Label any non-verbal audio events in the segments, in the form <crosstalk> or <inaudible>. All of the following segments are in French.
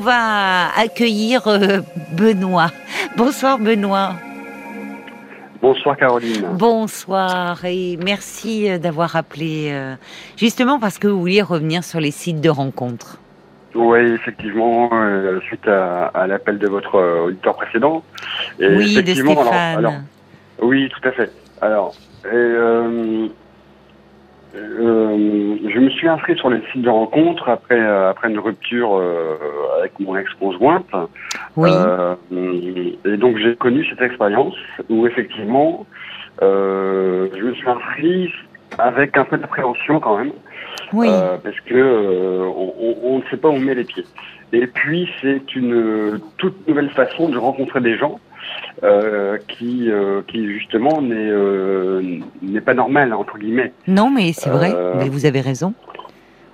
va accueillir euh, Benoît. Bonsoir Benoît. Bonsoir Caroline. Bonsoir et merci euh, d'avoir appelé euh, justement parce que vous vouliez revenir sur les sites de rencontres. Oui, effectivement, euh, suite à, à l'appel de votre auditeur précédent. Et oui, de effectivement, alors- Stéphane. alors, oui, tout à fait. Alors, et, euh, euh, je me suis inscrit sur les sites de rencontres après euh, après une rupture euh, avec mon ex-conjointe. oui, Euh, et donc j'ai connu cette expérience où effectivement euh, je me suis inscrit avec un peu d'appréhension quand même. oui, Euh, parce que euh, on, ne sait pas où on met les pieds. Et puis c'est une toute nouvelle façon de rencontrer des gens euh, qui, euh, qui justement n'est euh, n'est pas normal entre guillemets. non mais c'est vrai, mais vous avez raison.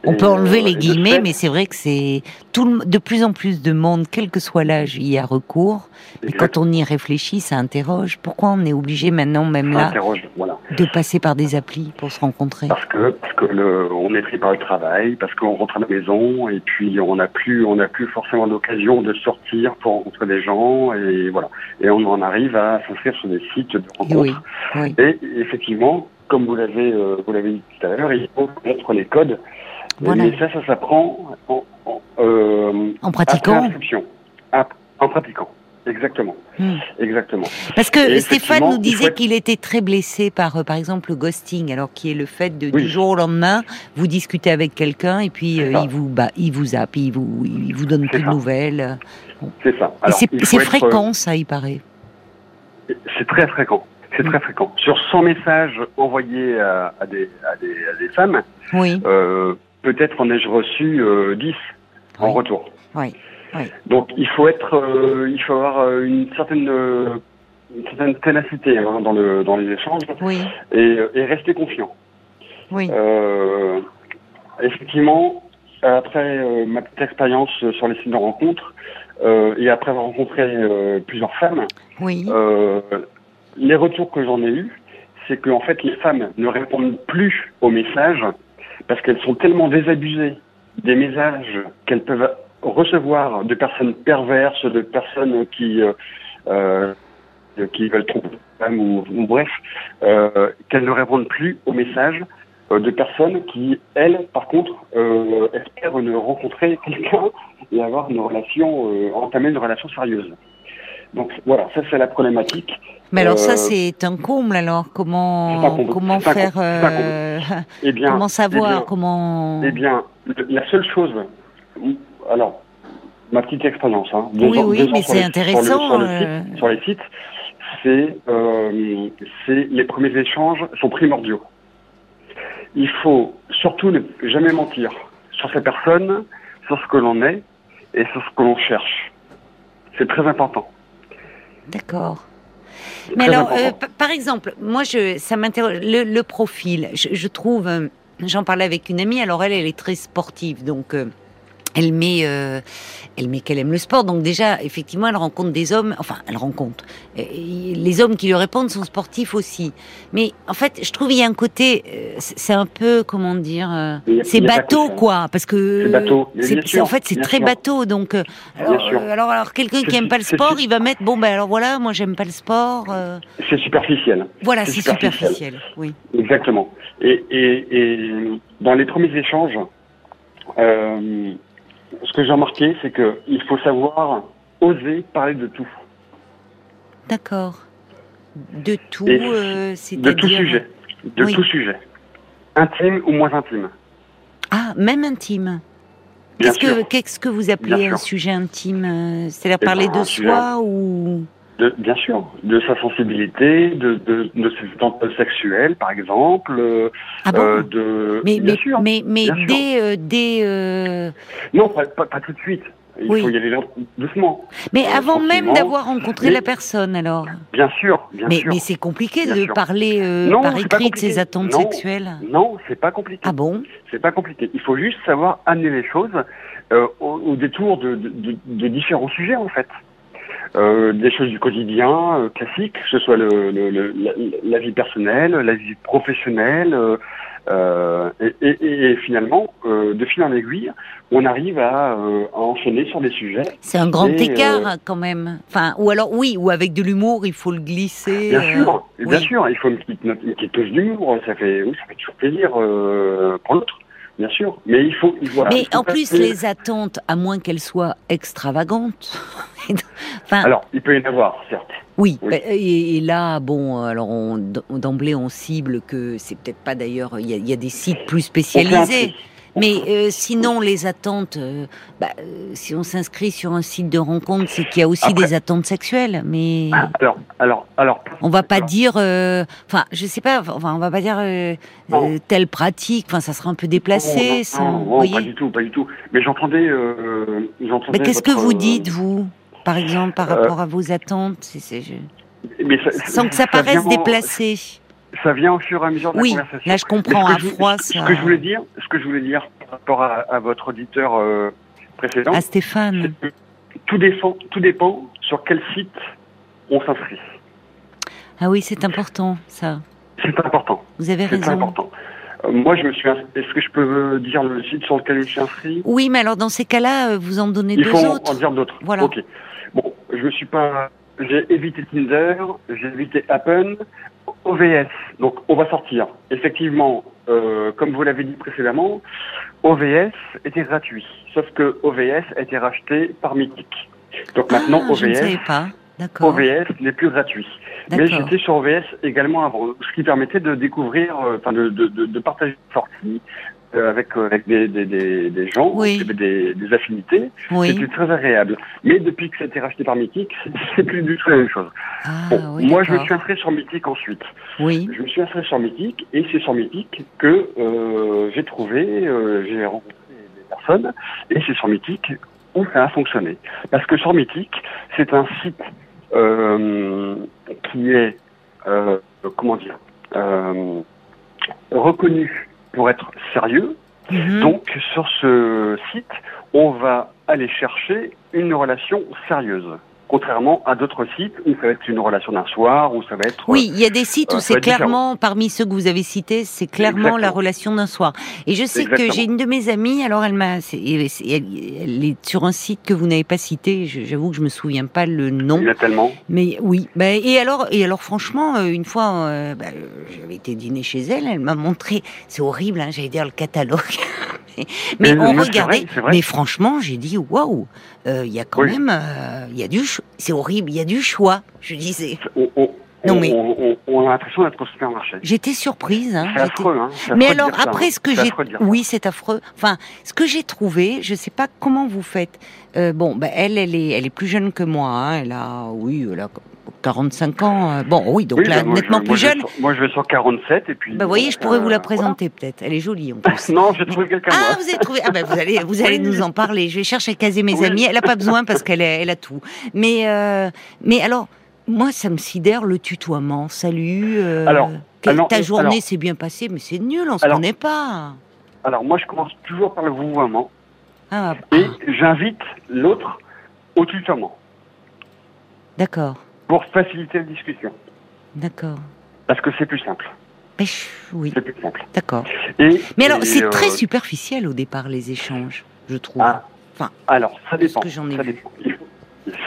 On peut enlever les guillemets, fait, mais c'est vrai que c'est tout le- de plus en plus de monde, quel que soit l'âge, y a recours. Et quand on y réfléchit, ça interroge. Pourquoi on est obligé maintenant, même ça là, interroge, voilà. De passer par des applis pour se rencontrer Parce que parce que le, on est pris par le travail, parce qu'on rentre à la maison et puis on n'a plus on n'a plus forcément l'occasion de sortir pour rencontrer des gens et voilà. Et on en arrive à s'inscrire sur des sites de rencontres. Oui, oui. Et effectivement, comme vous l'avez euh, vous l'avez dit tout à l'heure, il faut connaître les codes. Voilà. Mais ça, ça s'apprend en, en, euh, En après pratiquant. Ap- en pratiquant. Exactement. Hmm. Exactement. Parce que Stéphane nous disait qu'il était très blessé par, euh, par exemple, le ghosting, alors qui est le fait de, Oui. du jour au lendemain, vous discutez avec quelqu'un et puis euh, il vous bah, il vous zappe, il vous il vous donne plus de nouvelles. C'est ça. C'est être- euh, fréquent, ça, il paraît. C'est très fréquent. C'est Mm. très fréquent. Sur 100 messages envoyés à, à des, à, des, à des femmes, Oui, euh, peut-être en ai-je reçu euh, 10 en retour. oui. Donc il faut être, euh, il faut avoir euh, une certaine, euh, une certaine ténacité hein, dans le dans les échanges Oui, et, et rester confiant. oui. Euh, effectivement, après euh, ma petite expérience sur les sites de rencontres euh, et après avoir rencontré plusieurs femmes, Oui, les retours que j'en ai eus, c'est que en fait les femmes ne répondent plus aux messages parce qu'elles sont tellement désabusées des messages qu'elles peuvent recevoir de personnes perverses, de personnes qui euh, euh, qui veulent tromper ou, ou bref, euh, qu'elles ne répondent plus aux messages euh, de personnes qui, elles, par contre, euh, espèrent ne rencontrer quelqu'un et avoir une relation, euh, entamer une relation sérieuse. Donc voilà, ça c'est la problématique. mais alors ça c'est un comble. Alors comment comment faire Eh bien, <laughs> Comment savoir eh bien, Comment Eh bien, la seule chose, alors, ma petite expérience, hein, Oui, oui, mais c'est les- intéressant, Sur le, sur le euh. sur les sites, c'est, euh, les premiers échanges sont primordiaux. Il faut surtout ne jamais mentir sur ces personnes, sur ce que l'on est et sur ce que l'on cherche. C'est très important. D'accord. Mais alors, euh, par exemple, moi, je, ça m'interroge. Le, le profil, je, je trouve. euh, J'en parlais avec une amie. Alors elle, elle est très sportive, donc. euh, elle met, euh, elle met qu'elle aime le sport, donc déjà, effectivement, elle rencontre des hommes. Enfin, elle rencontre. Euh, Les hommes qui lui répondent sont sportifs aussi. Mais en fait, je trouve il y a un côté, euh, c'est un peu, comment dire, euh, c'est bateau, quoi, parce que C'est bateau, sûr, en fait, c'est très sûr. bateau. Donc, alors, euh, alors, alors, quelqu'un qui aime pas le sport, il va mettre, bon, ben alors voilà, moi j'aime pas le sport. euh, C'est superficiel. voilà, C'est c'est superficiel. superficiel. Oui. Exactement. Et, et, et dans les premiers échanges, euh, ce que j'ai remarqué, c'est que il faut savoir oser parler de tout, D'accord. De tout, Et euh, de tout sujet, de Oui. tout sujet, intime ou moins intime. Ah, même intime. Qu'est-ce que vous appelez Bien un sûr. sujet intime euh, C'est-à-dire Eh parler ben, de un sujet- soi ou De, bien sûr, de sa sensibilité, de, de, de ses attentes sexuelles, par exemple, euh, ah bon euh, de. Mais bien mais sûr. mais mais bien dès euh, dès euh, Non, pas, pas, pas tout de suite. Il Oui. faut y aller doucement. mais Euh, avant même d'avoir rencontré Mais- la personne alors. Bien sûr, bien Mais sûr. mais c'est compliqué Bien de sûr. parler euh, Non, par écrit de ses attentes Non. sexuelles. Non, c'est pas compliqué. Ah bon C'est pas compliqué. Il faut juste savoir amener les choses euh, au, au détour de- de différents sujets en fait. Euh, des choses du quotidien euh, classiques, que ce soit le, le- le- la, la vie personnelle, la vie professionnelle, euh, Euh, et, et, et, finalement, euh, de fil en aiguille, on arrive à, euh, à enchaîner sur des sujets. C'est un grand écart hein, quand même. Enfin, ou alors oui, ou avec de l'humour, il faut le glisser. Bien sûr, bien sûr, il faut une petite, une petite touche d'humour. Ça fait, oui, ça fait toujours plaisir pour l'autre bien sûr. Mais il faut. Voilà, mais en plus, les attentes, à moins qu'elles soient extravagantes. <laughs> enfin, alors, il peut y en avoir, certes. Oui, bah, Et, là, bon, alors d'emblée, on cible que c'est peut-être pas d'ailleurs. Il y, a des sites plus spécialisés. Mais euh, sinon, les attentes, euh, bah, euh, si on s'inscrit sur un site de rencontre, c'est qu'il y a aussi des attentes sexuelles. Mais ah, alors, alors, alors, on va pas dire, enfin, je sais pas, enfin, on va pas dire telle pratique. Enfin, ça sera un peu déplacé. Non, non, pas du tout, pas du tout. Mais j'entendais, Mais qu'est-ce que vous dites vous, par exemple, par rapport à vos attentes c'est, Mais Sans que ça, paraisse déplacé ça vient au fur et à mesure de la conversation. Là, je comprends à froid. Ce que je voulais dire, ce que je voulais dire par rapport à, votre auditeur euh, précédent, à Stéphane, tout dépend, tout dépend sur quel site on s'inscrit. Ah oui, c'est important, ça. C'est important. Vous avez raison. C'est important. Euh, moi, je me suis. Est-ce que je peux dire le site sur lequel je suis inscrit? Oui, mais alors dans ces cas-là, euh, vous en donnez Il deux faut autres. en dire d'autres. Voilà. Ok. Bon, je me suis pas. J'ai évité Tinder, j'ai évité Appen, OVS. Donc, on va sortir. Effectivement, euh, comme vous l'avez dit précédemment, OVS était gratuit. Sauf que OVS a été racheté par Mythic. Donc maintenant, ah, OVS. OVS n'est plus gratuit. Mais j'étais sur OVS également avant, ce qui permettait de découvrir, euh, enfin de, de, de, de, partager une sortie, euh, avec, euh, avec des, des, des, des gens, oui. des, des affinités. Oui. C'était très agréable. Mais depuis que ça a été racheté par Mythique, <laughs> c'est plus du tout la même chose. Ah, bon, oui, moi, je me suis inscrit sur Mythique ensuite. Oui. Je me suis inscrit sur Mythique et c'est sur Mythique que euh, j'ai trouvé, euh, j'ai rencontré des personnes et c'est sur Mythique où ça a fonctionné. Parce que sur Mythique, c'est un site euh, qui est, euh, comment dire, euh, reconnu pour être sérieux. Mhm. Donc, sur ce site, on va aller chercher une relation sérieuse. Contrairement à d'autres sites où ça va être une relation d'un soir, où ça va être. Oui, il y a des sites euh, où va c'est clairement, parmi ceux que vous avez cités, c'est clairement Exactement. la relation d'un soir. Et je sais que j'ai une de mes amies, alors elle m'a, elle, est sur un site que vous n'avez pas cité. J'avoue que je me souviens pas le nom. Il y en a tellement. Mais oui, bah, et alors, et alors franchement, euh, une fois, euh, bah, euh, j'avais été dîner chez elle, elle m'a montré, c'est horrible, hein, j'allais dire le catalogue. <laughs> mais on non, regardait, vrai, mais franchement, j'ai dit waouh, euh, il y a quand Oui. même, euh, il y a du, c'est horrible, il y a du choix, je disais. On, on, Non, on- mais- on, on- on a l'impression d'être au supermarché. J'étais surprise. Hein, C'est affreux, hein. Mais affreux alors dire ça, après hein. ce que j'ai, oui, c'est affreux. Enfin, ce que j'ai trouvé, je sais pas comment vous faites. Euh, bon, ben elle, elle est, elle est plus jeune que moi. Hein, elle a, oui, elle a 45 ans. euh, Bon, oui, donc Oui, là, nettement je- plus je jeune. moi, je vais sur 47 et puis. Bah, vous voyez, je pourrais vous la euh, présenter peut-être. Elle est jolie en plus. <laughs> non, j'ai trouvé quelqu'un. Ah, moi. vous avez trouvé. Ah, ben vous allez, vous allez Oui. nous en parler. Je vais chercher à caser mes Oui. amis. Elle a pas besoin parce qu'elle a, elle a tout. Mais, euh, mais alors, moi, ça me sidère le tutoiement. Salut. euh, Alors, ta journée s'est bien passée, mais c'est nul. On se Alors- connaît pas. Alors, moi, je commence toujours par le vouvoiement Ah, et j'invite l'autre au tutoiement d'accord, pour faciliter la discussion. d'accord. Parce que c'est plus simple. Oui, C'est plus simple. d'accord. Mais alors, c'est euh, très superficiel au départ les échanges, je trouve. Ah, Enfin, alors, ça dépend. que j'en ai ça, vu. dépend.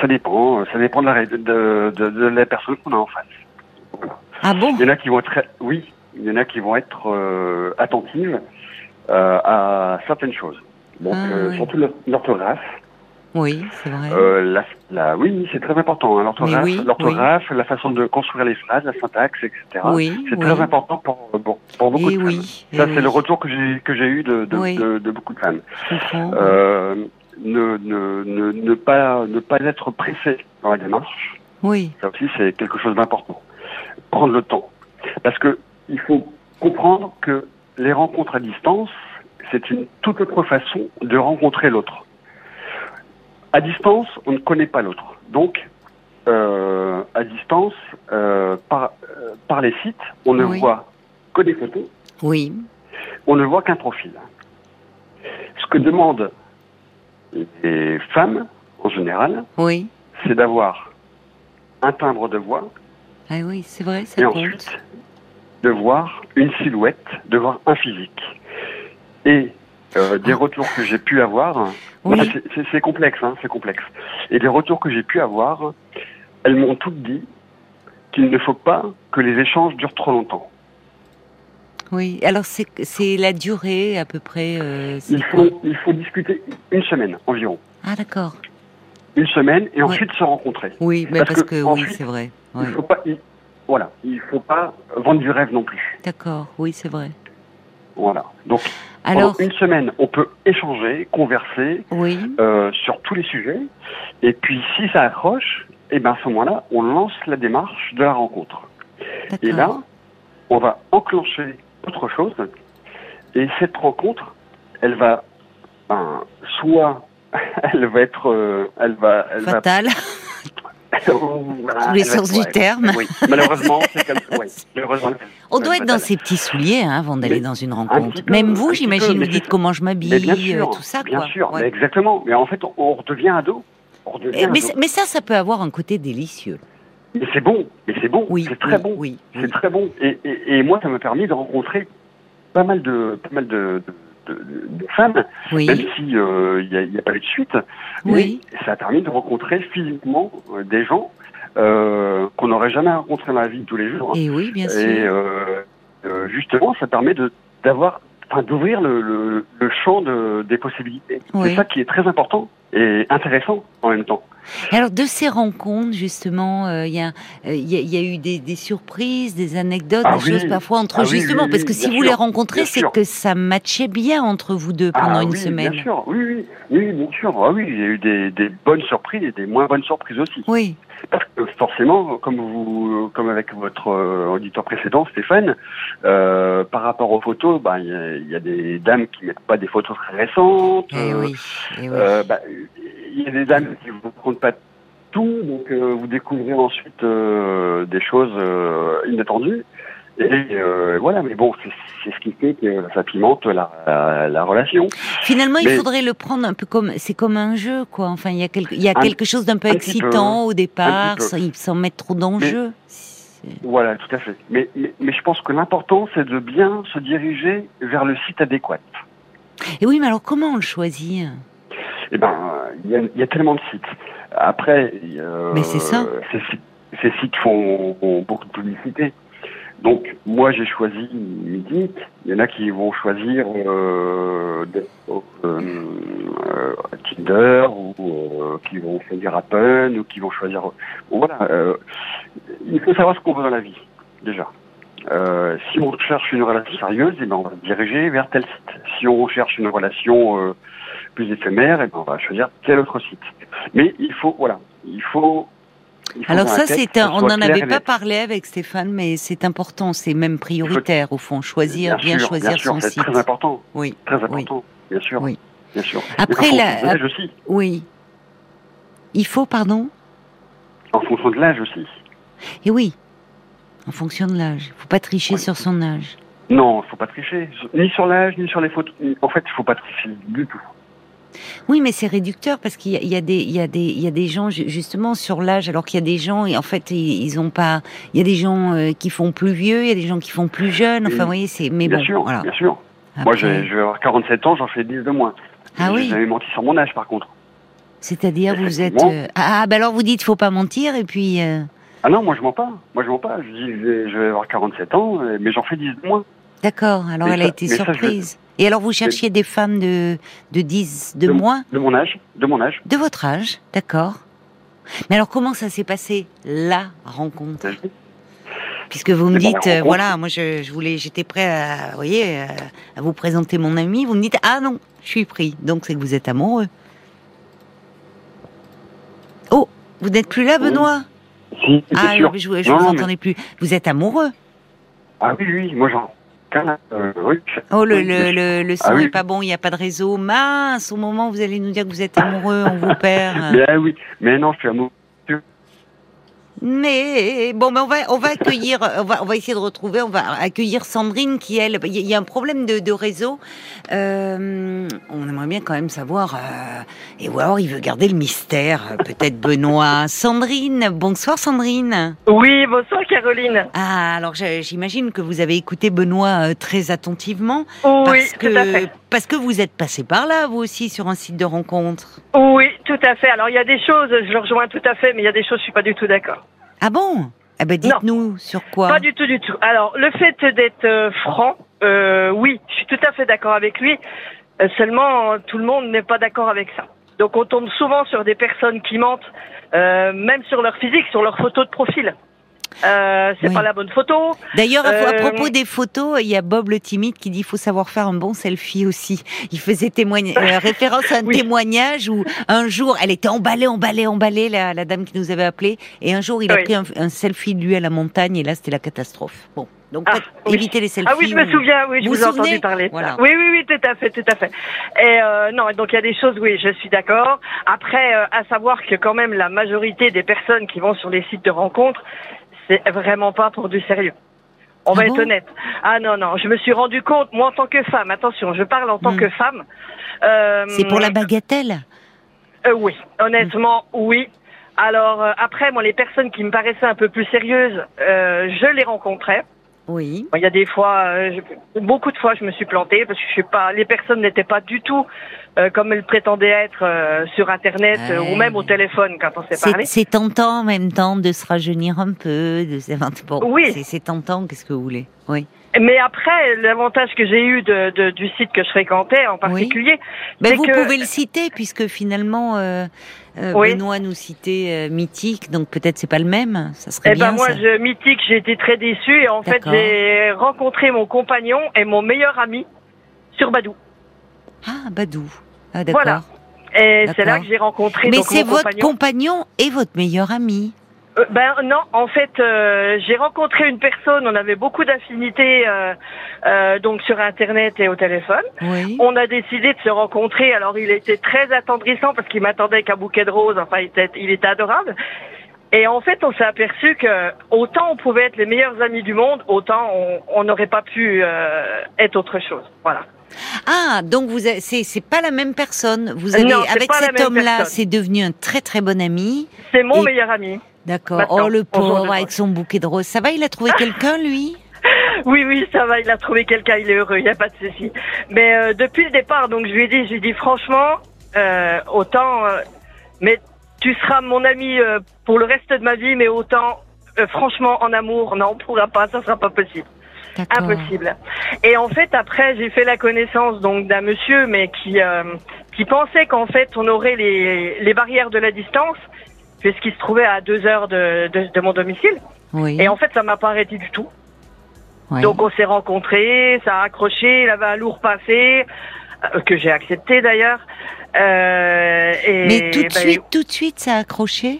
Ça dépend. Ça dépend de la, de, de, de- de la personne qu'on a en face. ah bon? Il y en a qui vont être, oui, il y en a qui vont être euh, attentives euh, à certaines choses. Donc, Ah, ouais. surtout l'or- l'orthographe. Oui, c'est vrai. Euh, la, la- oui, c'est très important. hein, l'orthographe, Mais oui, l'orthographe, la façon de construire les phrases, la syntaxe, etc. oui, C'est très important pour, pour, pour beaucoup Et de femmes. Ça, et c'est le retour que j'ai que j'ai eu de, de, Oui. de, de beaucoup de femmes. Euh, ne, ne, ne, ne pas ne pas être pressé dans la démarche. oui, Ça aussi, c'est quelque chose d'important. Prendre le temps. Parce que il faut comprendre que les rencontres à distance, c'est une toute autre façon de rencontrer l'autre. À distance, on ne connaît pas l'autre. Donc, euh, à distance, euh, par, euh, par les sites, on ne Oui. voit que des photos, oui, on ne voit qu'un profil. Ce que demandent les femmes, en général, oui. c'est d'avoir un timbre de voix, Ah oui, c'est vrai, ça et compte. ensuite de voir une silhouette, de voir un physique. Et euh, des retours que j'ai pu avoir, Oui. c'est- complexe, hein, c'est complexe. Et des retours que j'ai pu avoir, elles m'ont toutes dit qu'il ne faut pas que les échanges durent trop longtemps. Oui. Alors c'est c'est la durée à peu près. euh, Il faut, il faut discuter une semaine environ. Ah d'accord. Une semaine et Ouais. ensuite se rencontrer. Oui, mais Parce parce, que que, oui, c'est vrai. Il Ouais. faut pas, il- voilà, il faut pas vendre du rêve non plus. D'accord. Oui, c'est vrai. Voilà. Donc Alors pendant une semaine, on peut échanger, converser oui. euh, sur tous les sujets. Et puis si ça accroche, et ben à ce moment-là, on lance la démarche de la rencontre. Et là, on va enclencher autre chose. Et cette rencontre, elle va, ben, soit <laughs> elle va être, euh, elle va, elle va Fatal. Voilà, Tous les elle va sens du terme. Oui, malheureusement, c'est comme ça. Ouais, <laughs> malheureusement. On doit être dans ses petits souliers hein, avant d'aller dans une rencontre. peu, Même vous, j'imagine, vous dites comment je m'habille, euh, tout ça, bien quoi. sûr, Ouais. mais exactement. Mais en fait, on, redevient ado. On redevient Et- mais, ado. mais ça, ça peut avoir un côté délicieux. Mais c'est bon, mais c'est bon, Oui, c'est très oui, bon, Oui, c'est très bon. Et, et, et moi, ça m'a permis de rencontrer pas mal de, pas mal de, de, de- de femmes, même si euh, il n'y a, pas eu de suite. oui, Mais ça a permis de rencontrer physiquement euh, des gens euh, qu'on n'aurait jamais rencontrés dans la vie de tous les jours. et oui, bien Et sûr. euh, justement, ça permet de d'avoir, enfin, d'ouvrir le, le, le champ de, des possibilités. Oui. C'est ça qui est très important et intéressant en même temps. Et Alors, de ces rencontres, justement, euh, il y, a, euh, il y, a, il y a eu des, des surprises, des anecdotes, Ah des oui. choses parfois entre Ah justement, oui, parce que si vous les rencontrez, c'est que ça matchait bien entre vous deux pendant ah, une oui, semaine. Bien sûr, oui, oui, bien sûr. Ah oui, il y a eu des, des bonnes surprises et des moins bonnes surprises aussi. Oui, Parce que forcément, comme vous, comme avec votre euh, auditeur précédent, Stéphane, euh, par rapport aux photos, bah, il y, a- il y a des dames qui mettent pas des photos très récentes. eh oui, eh oui. Euh, bah, il y a des dames qui vous racontent pas tout, donc euh, vous découvrez ensuite euh, des choses euh, inattendues. Et euh, voilà, mais bon, c'est ce qui fait que ça pimente la, la, la relation. Finalement, il faudrait le prendre un peu comme c'est comme un jeu, quoi. Enfin, il y a quelque, il y a Un- quelque chose d'un peu excitant au départ, sans, mettre trop d'enjeux. Voilà, tout à fait. Mais, mais, mais je pense que l'important, c'est de bien se diriger vers le site adéquat. Et oui, mais alors comment on le choisit? Eh ben, il y a, il y a tellement de sites. Après, euh, Mais c'est ça. Ces, sites- ces sites font, beaucoup de publicité. Donc, moi, j'ai choisi Mythique. Il y en a qui vont choisir euh, de- euh, euh, Tinder ou euh, qui vont choisir Apple ou qui vont choisir. Voilà. il faut savoir ce qu'on veut dans la vie, déjà. Si on cherche une relation sérieuse, eh ben, on va se diriger vers tel site. Si on cherche une relation euh, plus éphémère, eh ben, on va choisir tel autre site. Mais il faut, voilà, il faut. Alors ça, c'est un, on n'en avait et pas parlé avec Stéphane, mais c'est important, c'est même prioritaire au fond, choisir, bien, sûr, choisir bien sûr, son c'est site. très important, Oui, très important, bien sûr, Oui. bien sûr. Après, Et la- l'âge aussi, oui. Il faut, pardon? En fonction de l'âge aussi. Et oui, en fonction de l'âge. Il faut pas tricher Oui. sur son âge. Non, il faut pas tricher, ni sur l'âge, ni sur les photos. En fait, il faut pas tricher du tout. Oui, mais c'est réducteur parce qu'il y, a- il y a des, il y a des, il y a des gens ju- justement sur l'âge, alors qu'il y a des gens et en fait ils, ont pas. Il y a des gens euh, qui font plus vieux, il y a des gens qui font plus jeunes. Enfin, Oui. vous voyez, c'est. Mais bien bon, sûr, voilà. bien sûr. Moi, Après, je vais avoir 47 ans, j'en fais 10 de moins. Ah oui. jamais menti sur mon âge, par contre. C'est-à-dire, vous êtes. Euh, Ah, ben alors vous dites, faut pas mentir et puis. euh, Ah non, moi, je mens pas. Moi, je mens pas. Je dis, je vais, je vais avoir 47 ans, mais j'en fais 10 de moins. D'accord. Alors Mais elle a été mais ça, je- surprise. Et alors vous cherchiez des femmes de de 10 de De- moins, De mon âge, de mon âge. de votre âge, d'accord. Mais alors comment ça s'est passé la rencontre? Puisque vous me dites, euh, voilà, moi je, je voulais, j'étais prêt à, vous voyez, à, à vous présenter mon ami. Vous me dites, ah non, je suis pris. Donc c'est que vous êtes amoureux. Oh, vous n'êtes plus là, Oui, Benoît? Si, Ah, sûr. je, je, Non, vous mais- entendais plus. Vous êtes amoureux? Ah oui, oui, moi, j'en. Euh. Oh, le, le, le, le son Ah oui. est pas bon, il n'y a pas de réseau. Mince, au moment où vous allez nous dire que vous êtes amoureux, on vous perd. <laughs> Mais ah oui, mais non, je suis amoureux. Mais bon, mais on va on va accueillir, on va on va essayer de retrouver, on va accueillir Sandrine qui elle, il y a un problème de, de réseau. Euh, on aimerait bien quand même savoir. Euh, et ou alors il veut garder le mystère. Peut-être Benoît, Sandrine. Bonsoir Sandrine. Oui, bonsoir Caroline. Ah alors j'imagine que vous avez écouté Benoît euh, très attentivement. Oui, parce tout à fait. Parce que vous êtes passé par là, vous aussi, sur un site de rencontre. Oui, tout à fait. Alors il y a des choses, je le rejoins tout à fait, mais il y a des choses, je suis pas du tout d'accord. Ah bon? Eh ben dites-nous sur quoi. Pas du tout, du tout. Alors le fait d'être euh, franc, euh, oui, je suis tout à fait d'accord avec lui. Euh, seulement, tout le monde n'est pas d'accord avec ça. Donc on tombe souvent sur des personnes qui mentent, même sur leur physique, sur leur photo de profil. Euh, c'est Oui. pas la bonne photo. D'ailleurs, à- à Euh, propos des photos, il y a Bob le timide qui dit qu'il faut savoir faire un bon selfie aussi. Il faisait <laughs> euh, référence à un Oui. témoignage où un jour, elle était emballée, emballée, emballée, la, la dame qui nous avait appelé, et un jour, il a pris un, un selfie de lui à la montagne, et là, c'était la catastrophe. Bon, donc Ah, évitez les selfies. Ah oui, je me ou- souviens, oui, je Vous vous, ai entendu parler Voilà. Oui, oui, oui, tout à fait, tout à fait. Et non, donc il y a des choses, oui, je suis d'accord. Après, à savoir que quand même la majorité des personnes qui vont sur les sites de rencontres, c'est vraiment pas pour du sérieux. On Ah va bon être honnête. Ah non, non, je me suis rendu compte, moi en tant que femme, attention, je parle en tant Hmm. que femme. euh, C'est pour la bagatelle euh, oui, honnêtement, oui. Alors euh, après, moi, les personnes qui me paraissaient un peu plus sérieuses, euh, je les rencontrais. Oui. Il y a des fois, euh, je- beaucoup de fois, je me suis plantée parce que je suis pas, les personnes n'étaient pas du tout euh, comme elles prétendaient être euh, sur Internet euh, ou même au téléphone quand on s'est parlé. c'est tentant en même temps de se rajeunir un peu. De... se- Bon, Oui. C'est tentant, qu'est-ce que vous voulez? Oui. Mais après, l'avantage que j'ai eu de, de- du site que je fréquentais en particulier, Ben, c'est vous que pouvez le citer puisque finalement euh, euh, Oui. Benoît nous citait euh, mythique, donc peut-être c'est pas le même. Ça serait eh bien ben moi, ça. je mythique, j'ai été très déçue et en fait, j'ai rencontré mon compagnon et mon meilleur ami sur Badou. Ah Badou. Ah d'accord. Voilà. Et c'est là que j'ai rencontré Mais c'est votre compagnon. compagnon et votre meilleur ami. Euh, ben non, en fait, euh, j'ai rencontré une personne, on avait beaucoup d'affinités euh, donc sur Internet et au téléphone. Oui. On a décidé de se rencontrer, alors il était très attendrissant parce qu'il m'attendait avec un bouquet de roses, enfin il était, il était adorable. Et en fait, on s'est aperçu que autant on pouvait être les meilleurs amis du monde, autant on- n'aurait pas pu être autre chose. Voilà. Ah donc vous c'est c'est pas la même personne. Vous avez Non, avec cet homme-là, c'est devenu un très très bon ami. C'est mon Et- meilleur ami. D'accord. Oh le pauvre avec son bouquet de roses. Ça va, il a trouvé quelqu'un lui? <laughs> Oui, oui, ça va, il a trouvé quelqu'un, il est heureux, il n'y a pas de souci. Mais euh, depuis le départ, donc je lui ai dit, je lui ai dit franchement, euh, autant, euh, mais tu seras mon ami pour le reste de ma vie, mais autant, franchement, en amour, non, on pourra pas, ça sera pas possible, impossible. Et en fait, après, j'ai fait la connaissance donc d'un monsieur, mais qui qui pensait qu'en fait, on aurait les les barrières de la distance, puisqu'il se trouvait à deux heures de, de, de mon domicile. Oui. Et en fait, ça m'a pas arrêté du tout. ouais. Donc on s'est rencontrés, ça a accroché, il avait un lourd passé, euh, que j'ai accepté d'ailleurs. Euh, et Mais tout de ben, suite, tout de suite, ça a accroché?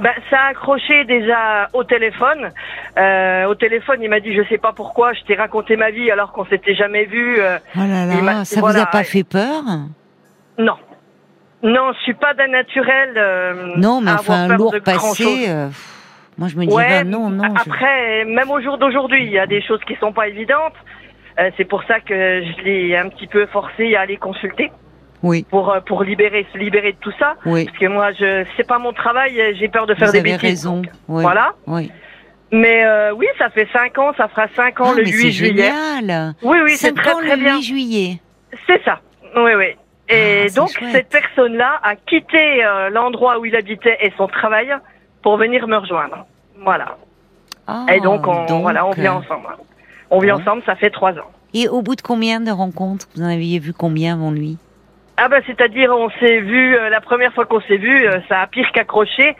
ben, ça a accroché déjà au téléphone. Euh, au téléphone, il m'a dit, je sais pas pourquoi, je t'ai raconté ma vie alors qu'on s'était jamais vu. euh, Oh là là, ça voilà, vous a pas fait peur? Non. Non, je suis pas d'un naturel. euh, Non, mais enfin, lourd passé. euh, moi, je me dirais Ouais, non, non. je- Après, même au jour d'aujourd'hui, il y a des choses qui sont pas évidentes. Euh, c'est pour ça que je l'ai un petit peu forcé à aller consulter Oui, pour euh, pour libérer se libérer de tout ça. oui. Parce que moi, je c'est pas mon travail, euh, j'ai peur de faire Vous des avez bêtises. raison. donc, Oui. Voilà. Oui. Mais euh, oui, ça fait cinq ans, ça fera cinq ans Ah, le mais 8 c'est juillet. génial. Oui, oui, c'est très très le bien. 8 juillet. C'est ça. Oui, oui. Et Ah, donc chouette. cette personne-là a quitté euh, l'endroit où il habitait et son travail pour venir me rejoindre. Voilà. Ah, et donc on donc, voilà, on vit ensemble. On vit ensemble, ça fait trois ans. Et au bout de combien de rencontres Vous en aviez vu combien avant lui? Ah bah c'est-à-dire on s'est vu euh, la première fois qu'on s'est vu, euh, ça a pire qu'accroché.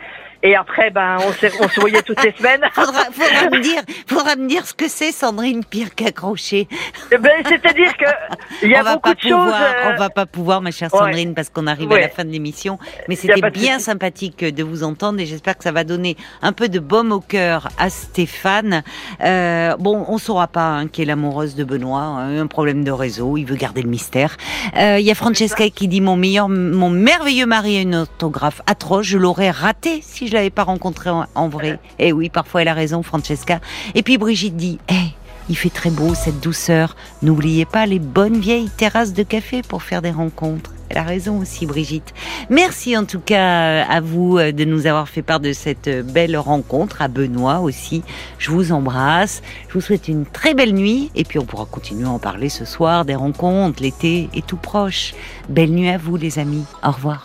Et après ben on, on se voyait toutes les <laughs> semaines. faudra, faudra me dire, faudra me dire ce que c'est, Sandrine, pire qu'accroché. Eh ben, c'est-à-dire que il y a on beaucoup de choses. pouvoir, euh, on va pas pouvoir, ma chère ouais. Sandrine, parce qu'on arrive à la fin de l'émission. Mais c'était bien sympathique de vous entendre et j'espère que ça va donner un peu de baume au cœur à Stéphane. Euh, bon, on saura pas hein, qui est l'amoureuse de Benoît. hein, un problème de réseau, il veut garder le mystère. Euh, Il y a Francesca qui dit mon meilleur, mon merveilleux mari a une orthographe atroce. Je l'aurais raté si je l'avais pas rencontré en, vrai. Et eh oui, parfois elle a raison, Francesca. Et puis Brigitte dit, hé, il fait très beau, cette douceur. N'oubliez pas les bonnes vieilles terrasses de café pour faire des rencontres. Elle a raison aussi, Brigitte. Merci en tout cas à vous euh, de nous avoir fait part de cette euh, belle rencontre, à Benoît aussi. Je vous embrasse. Je vous souhaite une très belle nuit. Et puis on pourra continuer à en parler ce soir des rencontres. L'été est tout proche. Belle nuit à vous, les amis. Au revoir.